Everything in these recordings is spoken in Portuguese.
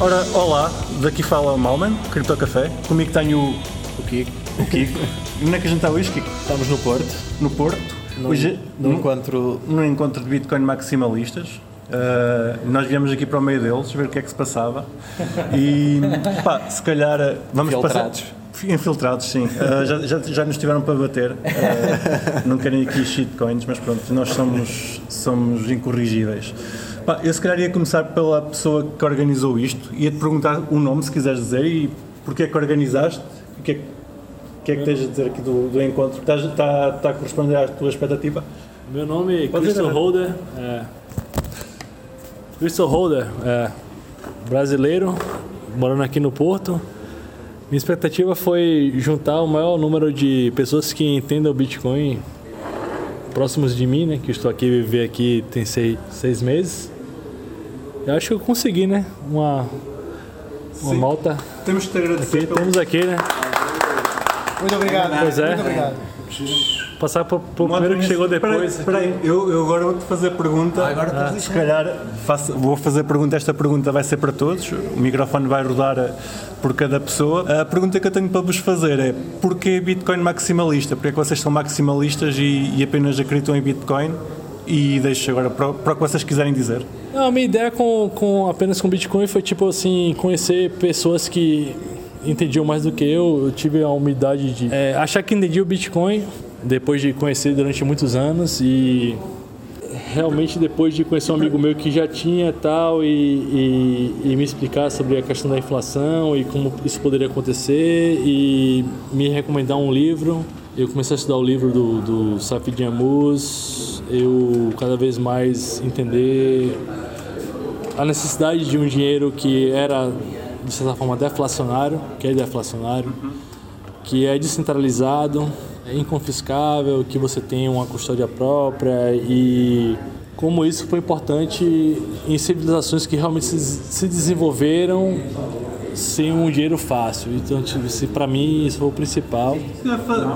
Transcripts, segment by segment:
Ora, olá, daqui fala o Malman, Cripto Café. Comigo tenho o, Kiko. o Kiko. Onde é que a gente está hoje, Kiko? Estamos no Porto, No Porto. no, hoje, no encontro. num encontro de Bitcoin maximalistas. Uh, nós viemos aqui para o meio deles ver o que é que se passava e pá, se calhar uh, vamos Infiltrados. passar infiltrados sim Uh, já, já, já nos tiveram para bater Uh, não querem aqui shitcoins mas pronto nós somos somos incorrigíveis pá, eu se calhar ia começar pela pessoa que organizou isto ia te perguntar o nome se quiseres dizer e porque é que organizaste o que é que o que é que tens a dizer aqui do, do encontro? Estás, está, está a corresponder à tua expectativa? Meu nome é Crystal. Holder. É, Crystal Holder, é, brasileiro, morando aqui no Porto. Minha expectativa foi juntar o maior número de pessoas que entendam o Bitcoin próximos de mim, né? Que eu estou aqui, viver aqui tem seis, seis meses. Eu acho que eu consegui, né? Uma, uma Sim. malta. Temos que te agradecer Aqui, pelo- temos aqui, né? Muito obrigado. Pois é. Muito obrigado. Passar pro, pro primeiro que chegou depois. Espera aí, eu, eu agora vou-te fazer a pergunta. agora estás Ah, se calhar faço- vou fazer a pergunta. Esta pergunta vai ser para todos. O microfone vai rodar por cada pessoa. A pergunta que eu tenho para vos fazer é: porquê Bitcoin maximalista? Porquê é que vocês são maximalistas e, e apenas acreditam em Bitcoin? E deixo agora para, para o que vocês quiserem dizer. Não, a minha ideia com, com apenas com Bitcoin foi tipo assim, conhecer pessoas que entendiam mais do que eu. Eu tive a humildade de é, achar que entendi o Bitcoin depois de conhecer durante muitos anos e realmente depois de conhecer um amigo meu que já tinha tal e, e, e me explicar sobre a questão da inflação e como isso poderia acontecer e me recomendar um livro. Eu comecei a estudar o livro do, do Safid eu cada vez mais entender a necessidade de um dinheiro que era, de certa forma, deflacionário, que é deflacionário, que é descentralizado, inconfiscável, que você tem uma custódia própria e como isso foi importante em civilizações que realmente se, se desenvolveram sem um dinheiro fácil. Então, tipo, para mim isso foi o principal.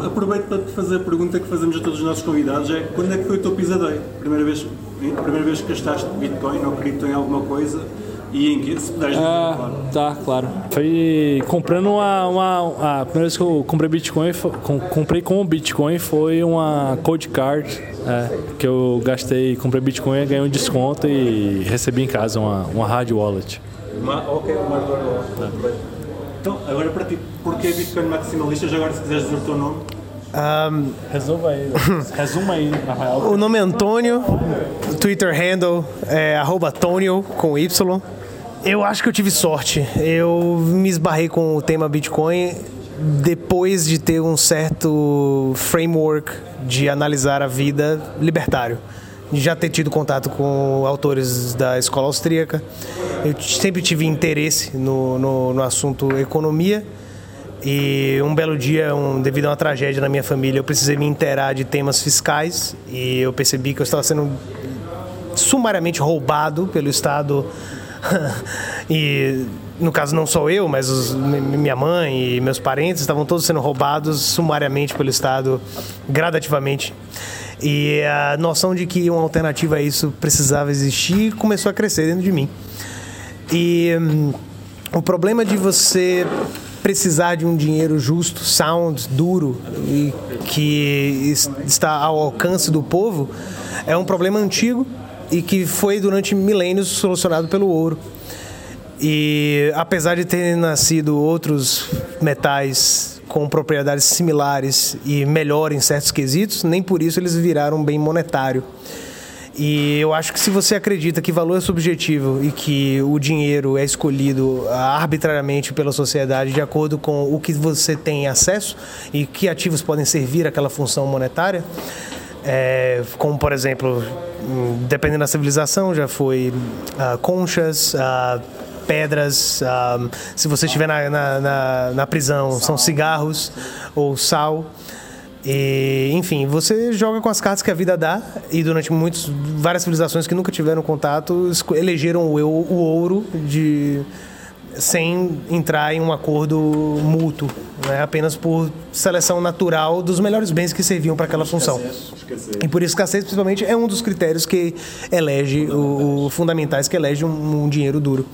Aproveito para te fazer a pergunta que fazemos a todos os nossos convidados: é quando é que foi o teu pisadeiro? Primeira vez, primeira vez que gastaste Bitcoin ou cripto em alguma coisa e em que? Ah, claro. tá, claro. Foi comprando uma, uma- A primeira vez que eu comprei Bitcoin, com- comprei com o Bitcoin foi uma Code Card, é, que eu gastei, comprei Bitcoin, ganhei um desconto e recebi em casa uma, uma hard wallet. Uma, ok, uma Então, agora para ti, porquê Bitcoin maximalista? Já agora, se quiseres dizer o teu nome. Resolva aí, resuma aí, na real. O nome é Antônio, o Twitter handle é arroba Tonio com Y. Eu acho que eu tive sorte. Eu me esbarrei com o tema Bitcoin depois de ter um certo framework de analisar a vida libertário. Já ter tido contato com autores da escola austríaca. Eu sempre tive interesse no, no, no assunto economia. E um belo dia, um, devido a uma tragédia na minha família, eu precisei me inteirar de temas fiscais e eu percebi que eu estava sendo sumariamente roubado pelo Estado. e no caso não só eu, mas os- mi- minha mãe e meus parentes estavam todos sendo roubados sumariamente pelo Estado, gradativamente. E a noção de que uma alternativa a isso precisava existir começou a crescer dentro de mim. E hum, o problema de você precisar de um dinheiro justo, sound, duro e que es- está ao alcance do povo é um problema antigo e que foi durante milênios solucionado pelo ouro. E apesar de terem nascido outros metais com propriedades similares e melhor em certos quesitos, nem por isso eles viraram bem monetário. E eu acho que se você acredita que valor é subjetivo e que o dinheiro é escolhido arbitrariamente pela sociedade de acordo com o que você tem acesso e que ativos podem servir àquela função monetária, é, como por exemplo, dependendo da civilização, já foi ah, conchas, ah, pedras, ah, se você estiver na, na, na, na prisão, são cigarros ou sal. E, enfim, você joga com as cartas que a vida dá e durante muitos, várias civilizações que nunca tiveram contato elegeram o, o ouro de sem entrar em um acordo mútuo, né? apenas por seleção natural dos melhores bens que serviam para aquela função. E por escassez, principalmente, é um dos critérios que elege, o, o fundamentais que elege um, um dinheiro duro.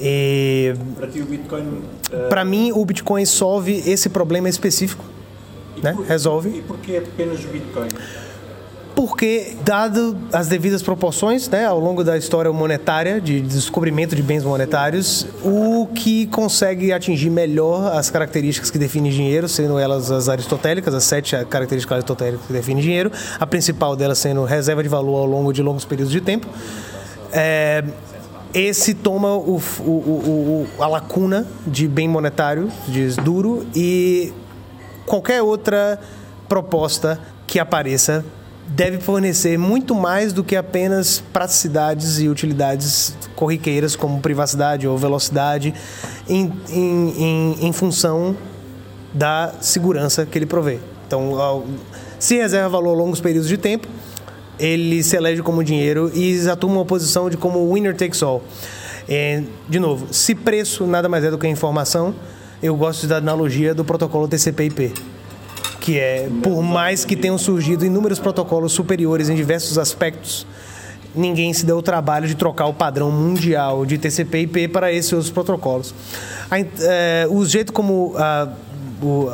E Para ti o Bitcoin. eh, para mim o Bitcoin solve esse problema específico, né? por- Resolve. E porquê apenas o Bitcoin? Porque, dado as devidas proporções, né, ao longo da história monetária, de descobrimento de bens monetários, o que consegue atingir melhor as características que definem dinheiro, sendo elas as aristotélicas, as sete características aristotélicas que definem dinheiro, a principal delas sendo reserva de valor ao longo de longos períodos de tempo. É, esse toma o, o- o- a lacuna de bem monetário, de duro, e qualquer outra proposta que apareça deve fornecer muito mais do que apenas praticidades e utilidades corriqueiras como privacidade ou velocidade em, em, em, em função da segurança que ele provê. Então, se reserva valor longos períodos de tempo, ele se elege como dinheiro e atuma uma posição de como winner takes all. É, de novo, se preço nada mais é do que informação, eu gosto da analogia do protocolo TCP/IP, que é por mais que tenham surgido inúmeros protocolos superiores em diversos aspectos, ninguém se deu o trabalho de trocar o padrão mundial de TCP/IP para esses outros protocolos. A é, o jeito como a, o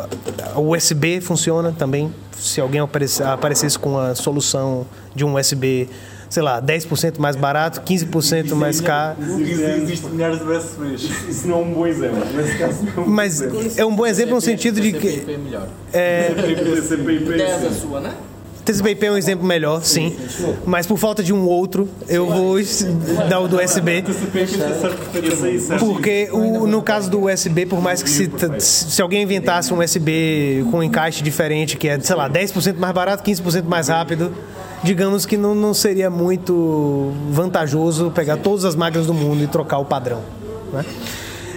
a USB funciona também, se alguém aparece- aparecesse com a solução de um USB, sei lá, 10% mais barato, 15% mais caro. Existem milhares de USBs. Isso não é um bom exemplo. Nesse caso, não. Mas é um bom exemplo no sentido de que TCP/IP é melhor. TCP/IP, 10 a sim. sua, né? TCP/IP é um exemplo melhor, sim. Mas por falta de um outro, eu vou dar o do USB. Porque o- no caso do USB, por mais que se, se alguém inventasse um USB com um encaixe diferente, que é, sei lá, 10% mais barato, 15% mais rápido, digamos que não, não seria muito vantajoso pegar todas as máquinas do mundo e trocar o padrão. né?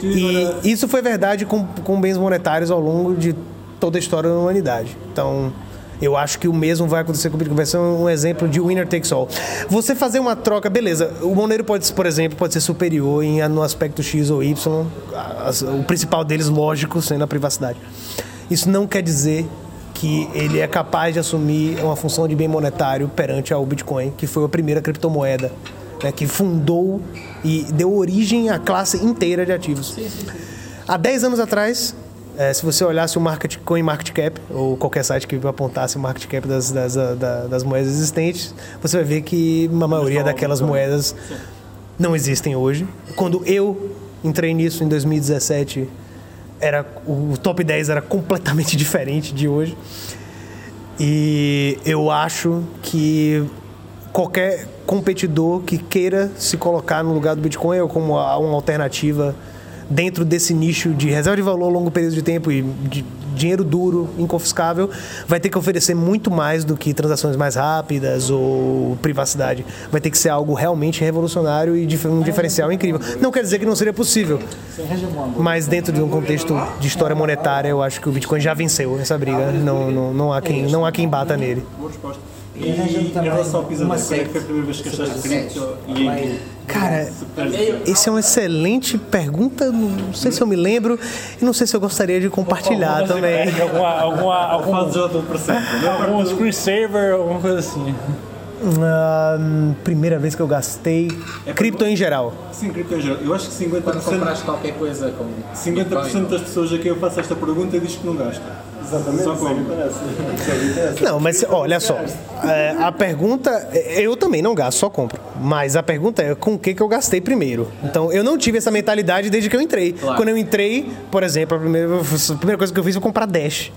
E isso foi verdade com, com bens monetários ao longo de toda a história da humanidade. Então, eu acho que o mesmo vai acontecer com o Bitcoin. Vai ser um exemplo de winner takes all. Você fazer uma troca, beleza. O Monero pode, por exemplo, pode ser superior em, no aspecto X ou Y. as- O principal deles, lógico, sendo a privacidade. Isso não quer dizer que ele é capaz de assumir uma função de bem monetário perante ao Bitcoin, que foi a primeira criptomoeda, né, que fundou e deu origem à classe inteira de ativos. Há 10 anos atrás, eh, se você olhasse o market, Coin Market Cap, ou qualquer site que apontasse o market cap das, das, da- das moedas existentes, você vai ver que uma maioria daquelas moedas não existem hoje. Quando eu entrei nisso em 2017, era, o top 10 era completamente diferente de hoje. E eu acho que qualquer competidor que queira se colocar no lugar do Bitcoin ou como uma alternativa dentro desse nicho de reserva de valor longo período de tempo e de dinheiro duro, inconfiscável, vai ter que oferecer muito mais do que transações mais rápidas ou privacidade. Vai ter que ser algo realmente revolucionário e um diferencial incrível. Não quer dizer que não seria possível, mas dentro de um contexto de história monetária, eu acho que o Bitcoin já venceu essa briga. Não, não, não, há, quem, não há quem bata nele. Resposta. E em relação ao Pisador, quando é que foi a primeira vez que achaste cripto e que? Cara, essa é uma excelente pergunta. Não sei se eu me lembro e não sei se eu gostaria de compartilhar também. Alguma, alguma, algum, presente. algum screensaver, alguma coisa assim. Primeira vez que eu gastei cripto em geral. Sim, cripto em geral. Eu acho que Quando 50%, compraste qualquer coisa com 50 das pessoas a quem eu faço esta pergunta diz que não gasta. Exatamente, Só é como. é. Não, mas olha só. é, a pergunta. Eu também não gasto, só compro. Mas a pergunta é com o que, que eu gastei primeiro. Então, eu não tive essa mentalidade desde que eu entrei. Quando eu entrei, por exemplo, a primeira, a primeira coisa que eu fiz foi comprar Dash.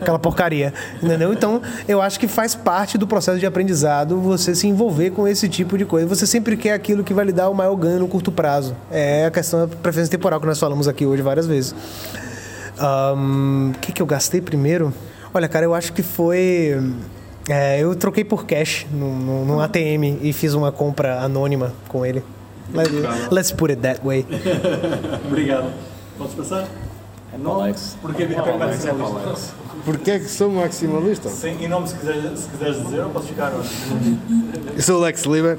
Aquela porcaria, entendeu? Então, eu acho que faz parte do processo de aprendizado você se envolver com esse tipo de coisa. Você sempre quer aquilo que vai lhe dar o maior ganho no curto prazo. É a questão da preferência temporal que nós falamos aqui hoje várias vezes. O que, que eu gastei primeiro? Olha, cara, eu acho que foi. é, eu troquei por cash num ATM e fiz uma compra anônima com ele. Let, let's put it that way. Obrigado. Podes passar? Alex. Porquê Bitcoin maximalista? Porquê é que sou maximalista? Sim, e nome se quiseres, se quiseres dizer, ou podes ficar onde? Eu sou o Lex Liber,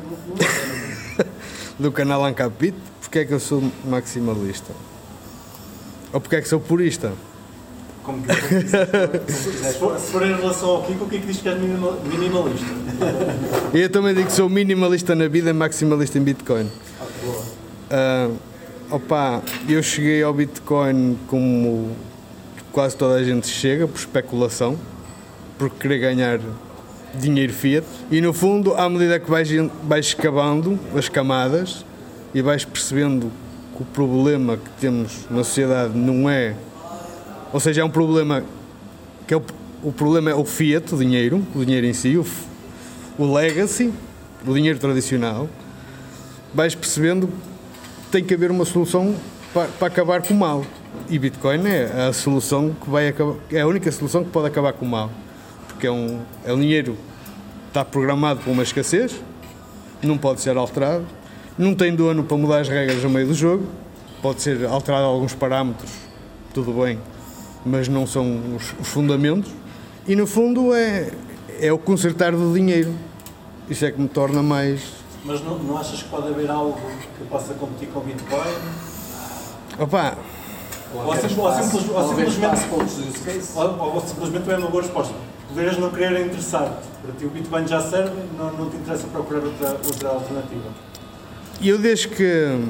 do canal Ancapit. Porquê é que eu sou maximalista? Ou porquê é que sou purista? Como quiseres. se, for, se for em relação ao Kiko, o que é que diz que és minima- minimalista? E eu também digo que sou minimalista na vida e maximalista em Bitcoin. Ah, Opa, eu cheguei ao Bitcoin como quase toda a gente chega, por especulação, por querer ganhar dinheiro fiat. E no fundo, à medida que vais, vais escavando as camadas e vais percebendo que o problema que temos na sociedade não é. Ou seja, é um problema que é o, o problema é o fiat, o dinheiro, o dinheiro em si, o, o legacy, o dinheiro tradicional. Vais percebendo tem que haver uma solução para, para acabar com o mal. E Bitcoin é a solução que vai acabar, é a única solução que pode acabar com o mal. Porque é um, é um dinheiro que está programado para uma escassez, não pode ser alterado, não tem dono para mudar as regras no meio do jogo, pode ser alterado alguns parâmetros, tudo bem, mas não são os, os fundamentos. E no fundo é, é o consertar do dinheiro. Isso é que me torna mais. Mas não, não achas que pode haver algo que possa competir com o Bitcoin? Opa, Ou, sim- ou simples- ou simplesmente, ou, ou simplesmente é uma boa resposta. Poderes não querer interessar-te. Para ti o Bitcoin já serve, não, não te interessa procurar outra, outra alternativa. eu desde que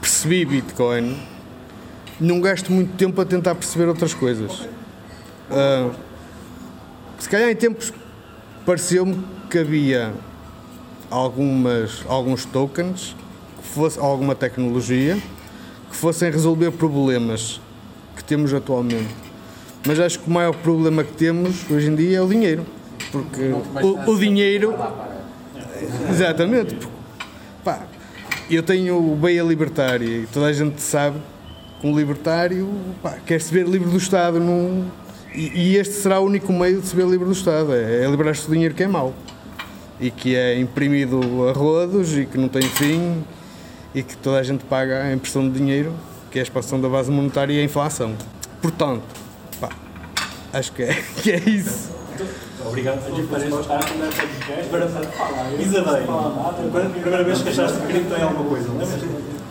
percebi Bitcoin, não gasto muito tempo a tentar perceber outras coisas. Ah, se calhar em tempos pareceu-me que havia algumas, alguns tokens, que fosse alguma tecnologia, que fossem resolver problemas que temos atualmente. Mas acho que o maior problema que temos hoje em dia é o dinheiro. Porque o, o dinheiro. Exatamente. porque, pá, eu tenho o Beia Libertária e toda a gente sabe que um libertário pá, quer se ver livre do Estado. Não, e, e este será o único meio de se ver livre do Estado: é, é liberar-se do dinheiro que é mau e que é imprimido a rodos e que não tem fim e que toda a gente paga a impressão de dinheiro, que é a expansão da base monetária e a inflação. Portanto, pá, acho que é, que é isso. Obrigado por para este Agora, Isadeia, quando a primeira vez que achaste cripto em alguma coisa, lembras?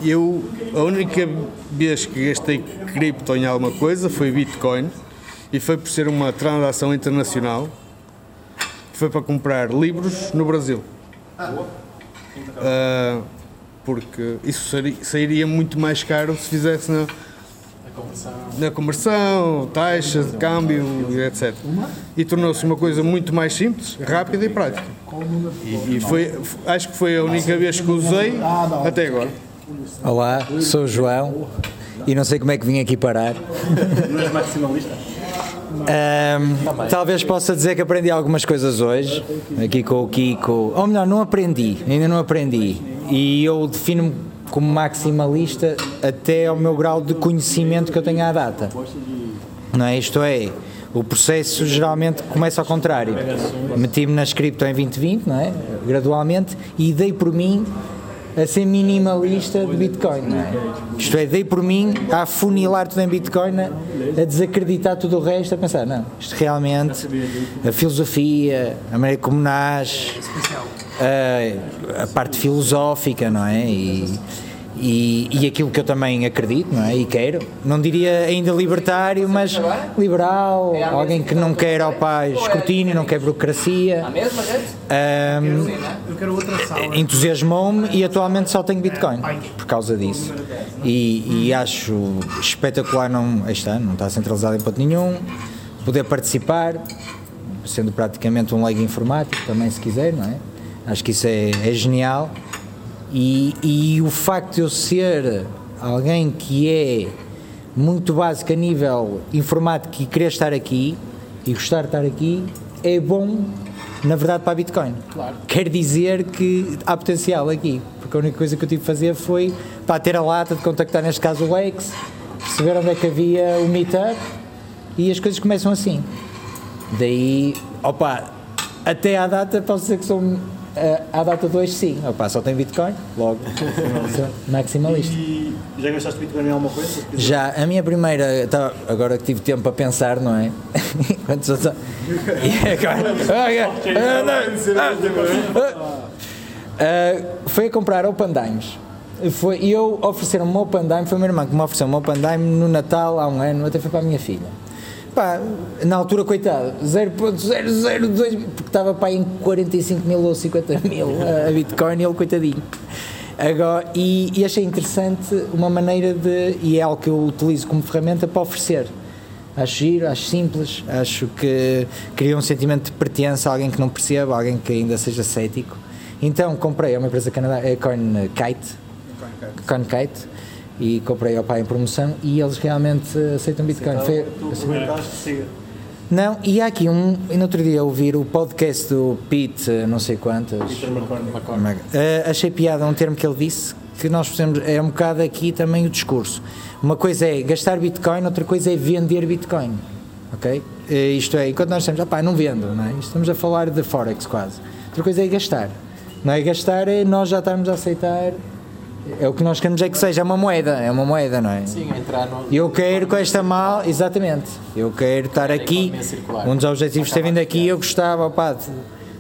Eu, a única vez que gastei cripto em alguma coisa foi Bitcoin e foi por ser uma transação internacional foi para comprar livros no Brasil. Ah, porque isso sairia muito mais caro se fizesse na, na conversão, taxas de câmbio etc. E tornou-se uma coisa muito mais simples, rápida e prática. E, e foi, acho que foi a única vez que usei até agora. Olá, sou o João e não sei como é que vim aqui parar. Não és maximalista? Ahm, talvez possa dizer que aprendi algumas coisas hoje, aqui com o Kiko. Ou melhor, não aprendi, ainda não aprendi. E eu defino-me como maximalista até ao meu grau de conhecimento que eu tenho à data. Não é? Isto é, o processo geralmente começa ao contrário. Meti-me na cripto em 2020, não é? Gradualmente, e dei por mim a ser minimalista de Bitcoin, não é? Isto é, dei por mim a afunilar tudo em Bitcoin, a desacreditar tudo o resto, a pensar, não, isto realmente, a filosofia, a maneira como nasce, a, a parte filosófica, não é? E, e, e aquilo que eu também acredito, não é? E quero, não diria ainda libertário, mas liberal, alguém que não quer ao pai escrutínio, não quer burocracia. Ahm, entusiasmou-me e atualmente só tenho Bitcoin por causa disso. E, e acho espetacular, não, está, não está centralizado em ponto nenhum, poder participar, sendo praticamente um leigo informático também, se quiser, não é? Acho que isso é, é genial. E, e o facto de eu ser alguém que é muito básico a nível informático e querer estar aqui e gostar de estar aqui é bom, na verdade, para a Bitcoin. Quer dizer que há potencial aqui, porque a única coisa que eu tive de fazer foi para ter a lata de contactar, neste caso, o Lex, perceber onde é que havia o meetup e as coisas começam assim. Daí, opa, até à data posso dizer que sou. Eh, à data 2, sim. Opa, só tem Bitcoin, logo. maximalista. E já gastaste Bitcoin em alguma coisa? Já, a minha primeira, tá, agora que tive tempo para pensar, não é? Quando só, e agora, Ah, foi a comprar Open Dimes. Foi, e eu ofereceram-me um Open Dime, foi a minha irmã que me ofereceu um Open Dime no Natal há um ano, até foi para a minha filha. Pá, na altura, coitado, 0.002, porque estava pá, em 45 mil ou 50 mil a Bitcoin e ele, coitadinho. Agora, e, e achei interessante uma maneira de, e é algo que eu utilizo como ferramenta para oferecer. Acho giro, acho simples, acho que cria um sentimento de pertença a alguém que não perceba, alguém que ainda seja cético. Então comprei, é uma empresa canadá, é CoinKite, CoinKite, e comprei ao pai em promoção e eles realmente aceitam Bitcoin. Foi, não, e há aqui um. E no outro dia ouvir o podcast do Pete, não sei quantas. Eh, achei piada um termo que ele disse, que nós fizemos, é um bocado aqui também o discurso. Uma coisa é gastar Bitcoin, outra coisa é vender Bitcoin. Ok? Eh, isto é, enquanto nós estamos, pá, não vendo, não é? Estamos a falar de Forex quase. Outra coisa é gastar. Não é gastar, é nós já estamos a aceitar. É o que nós queremos é que seja uma moeda, é uma moeda, não é? Sim, entrar no. Eu quero com esta mal, exatamente. Eu quero estar aqui. Um dos objetivos de ter vindo aqui, eu gostava, opá, de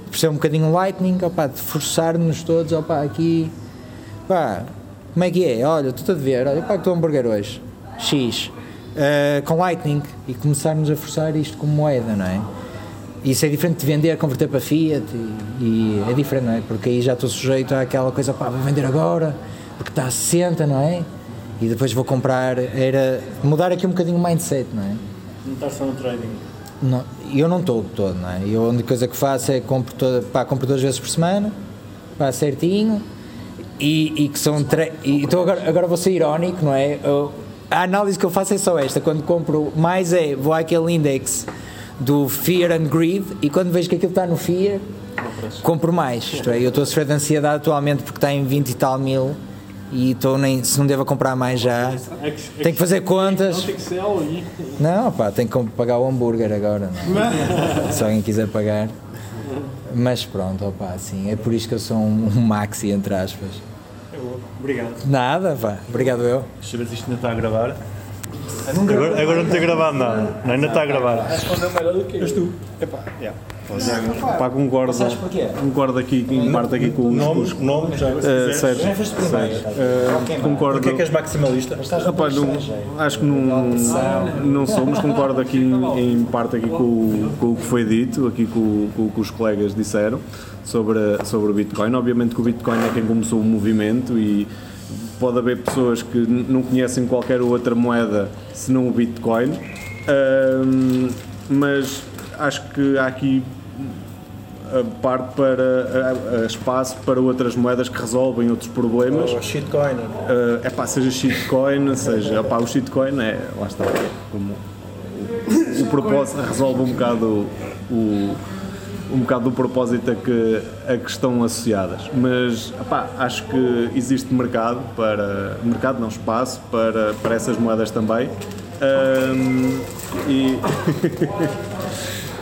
perceber um bocadinho Lightning, opá, de forçar-nos todos, opá, aqui. Pá, como é que é? Olha, estou a ver, olha, pá, estou hambúrguer hoje. X. Ah, com Lightning. E começarmos a forçar isto como moeda, não é? Isso é diferente de vender, converter para Fiat e, e é diferente, não é? Porque aí já estou sujeito àquela coisa, pá, vou vender agora, porque está a 60, não é? E depois vou comprar, era mudar aqui um bocadinho o mindset, não é? Não está só no trading. Não, eu não estou todo, não é? Eu a única coisa que faço é compro, toda, pá, compro duas vezes por semana, pá, certinho, e, e que são. tre- E então agora, agora vou ser irónico, não é? Eu- a análise que eu faço é só esta: quando compro mais é, vou àquele index do Fear and Greed, e quando vejo que aquilo está no Fear, compro mais. Isto é, eu estou a sofrer de ansiedade atualmente porque está em 20 e tal mil. E estou nem, se não devo comprar mais já, tenho que fazer contas. Não tem que ser all-in. Não, pá, tenho que pagar o hambúrguer agora. não é? Se alguém quiser pagar. Mas pronto, opá, sim, é por isso que eu sou um, um maxi, entre aspas. Obrigado. Nada, pá, obrigado eu. Deixa eu ver se isto ainda está a gravar. Agora, agora não tem gravado nada. Não, ainda está a gravar. Respondeu melhor do que eu. És tu. Epá, yeah. Pá, concordo, concordo aqui, em parte aqui com os... Nome, nome, já. Uh, Sérgio, uh, concordo. Porquê é que és maximalista? Epá, não, acho que não, não sou, mas concordo aqui em, em parte aqui com, o- com o que foi dito, aqui com, com o que os colegas disseram sobre, sobre o Bitcoin. Obviamente que o Bitcoin é quem começou o movimento e pode haver pessoas que não conhecem qualquer outra moeda senão o Bitcoin, Ahm, mas acho que há aqui a parte para espaço para outras moedas que resolvem outros problemas. Oh, shitcoin. é pá, seja shitcoin, seja opá, o shitcoin é, lá está, como o, o propósito resolve um bocado o, um bocado do propósito a que, a que estão associadas. Mas opá, acho que existe mercado para mercado não espaço para, para essas moedas também. Ahm, e,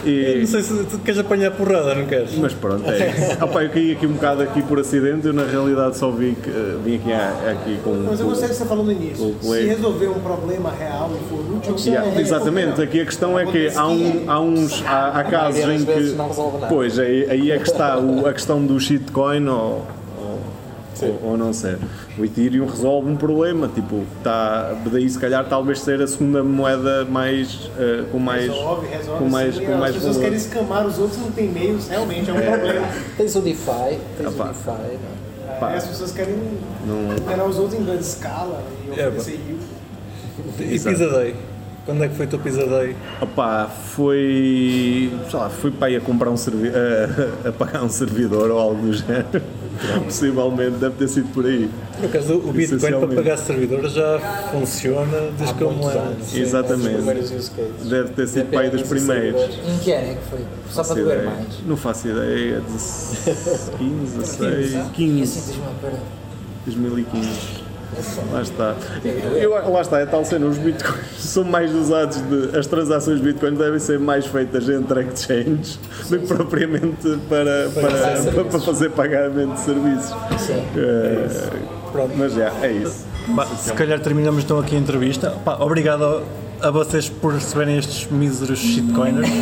e- Não sei se tu queres apanhar porrada, não queres? mas pronto, é isso. Opa, eu caí aqui um bocado aqui por acidente, eu na realidade só vi que eh, vim aqui, a- aqui com. Mas eu gostei do que você falou no início. Se resolver um problema real e for útil, você Yeah, é exatamente, aqui a questão é que há, um, há uns há, há casos em que pois aí, aí é que está o- a questão do shitcoin ou, ou, ou, ou não ser. O Ethereum resolve um problema, tipo, tá, daí se calhar talvez ser a segunda moeda mais eh, com mais Resolve, resolve. com mais sim. com mais As pessoas valor. querem escamar os outros não tem meios, realmente é um problema. Tens o DeFi, tens Opa. o DeFi. não é? É, as pessoas querem Não- operar os outros em grande escala e É, oferecer yield. E Pizza Day? Quando é que foi o teu Pizza Day? Opá, foi. sei lá, fui para ir a comprar um servidor. A, a pagar um servidor ou algo do género. Possivelmente deve ter sido por aí. Por acaso, o Bitcoin para pagar servidores já funciona desde que eu me lembro. Exatamente. Deve ter sido para aí dos primeiros. Em que ano é que foi? Só para doer mais. Não faço ideia. 15, 16, 15, 2015. Lá está. Eu, lá está, é tal cena, os bitcoins são mais usados, de, as transações de bitcoin devem ser mais feitas entre exchanges do que propriamente para, para, para, para fazer pagamento de serviços. Eh, pronto, mas já, é isso. Se calhar terminamos então aqui a entrevista. Pá, obrigado a, vocês por receberem estes míseros shitcoiners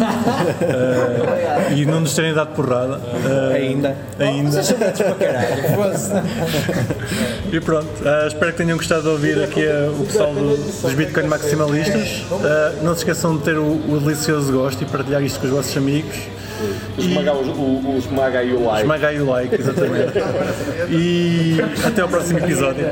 Eh, e não nos terem dado porrada. Eh, Ainda. Ainda. fosse. E pronto, eh, espero que tenham gostado de ouvir aqui o pessoal do- dos Bitcoin maximalistas. Não se esqueçam de ter o, o delicioso gosto e partilhar isto com os vossos amigos. Esmagar o, o, o esmaga e o like. Esmaga aí o like, exatamente. e até ao próximo episódio.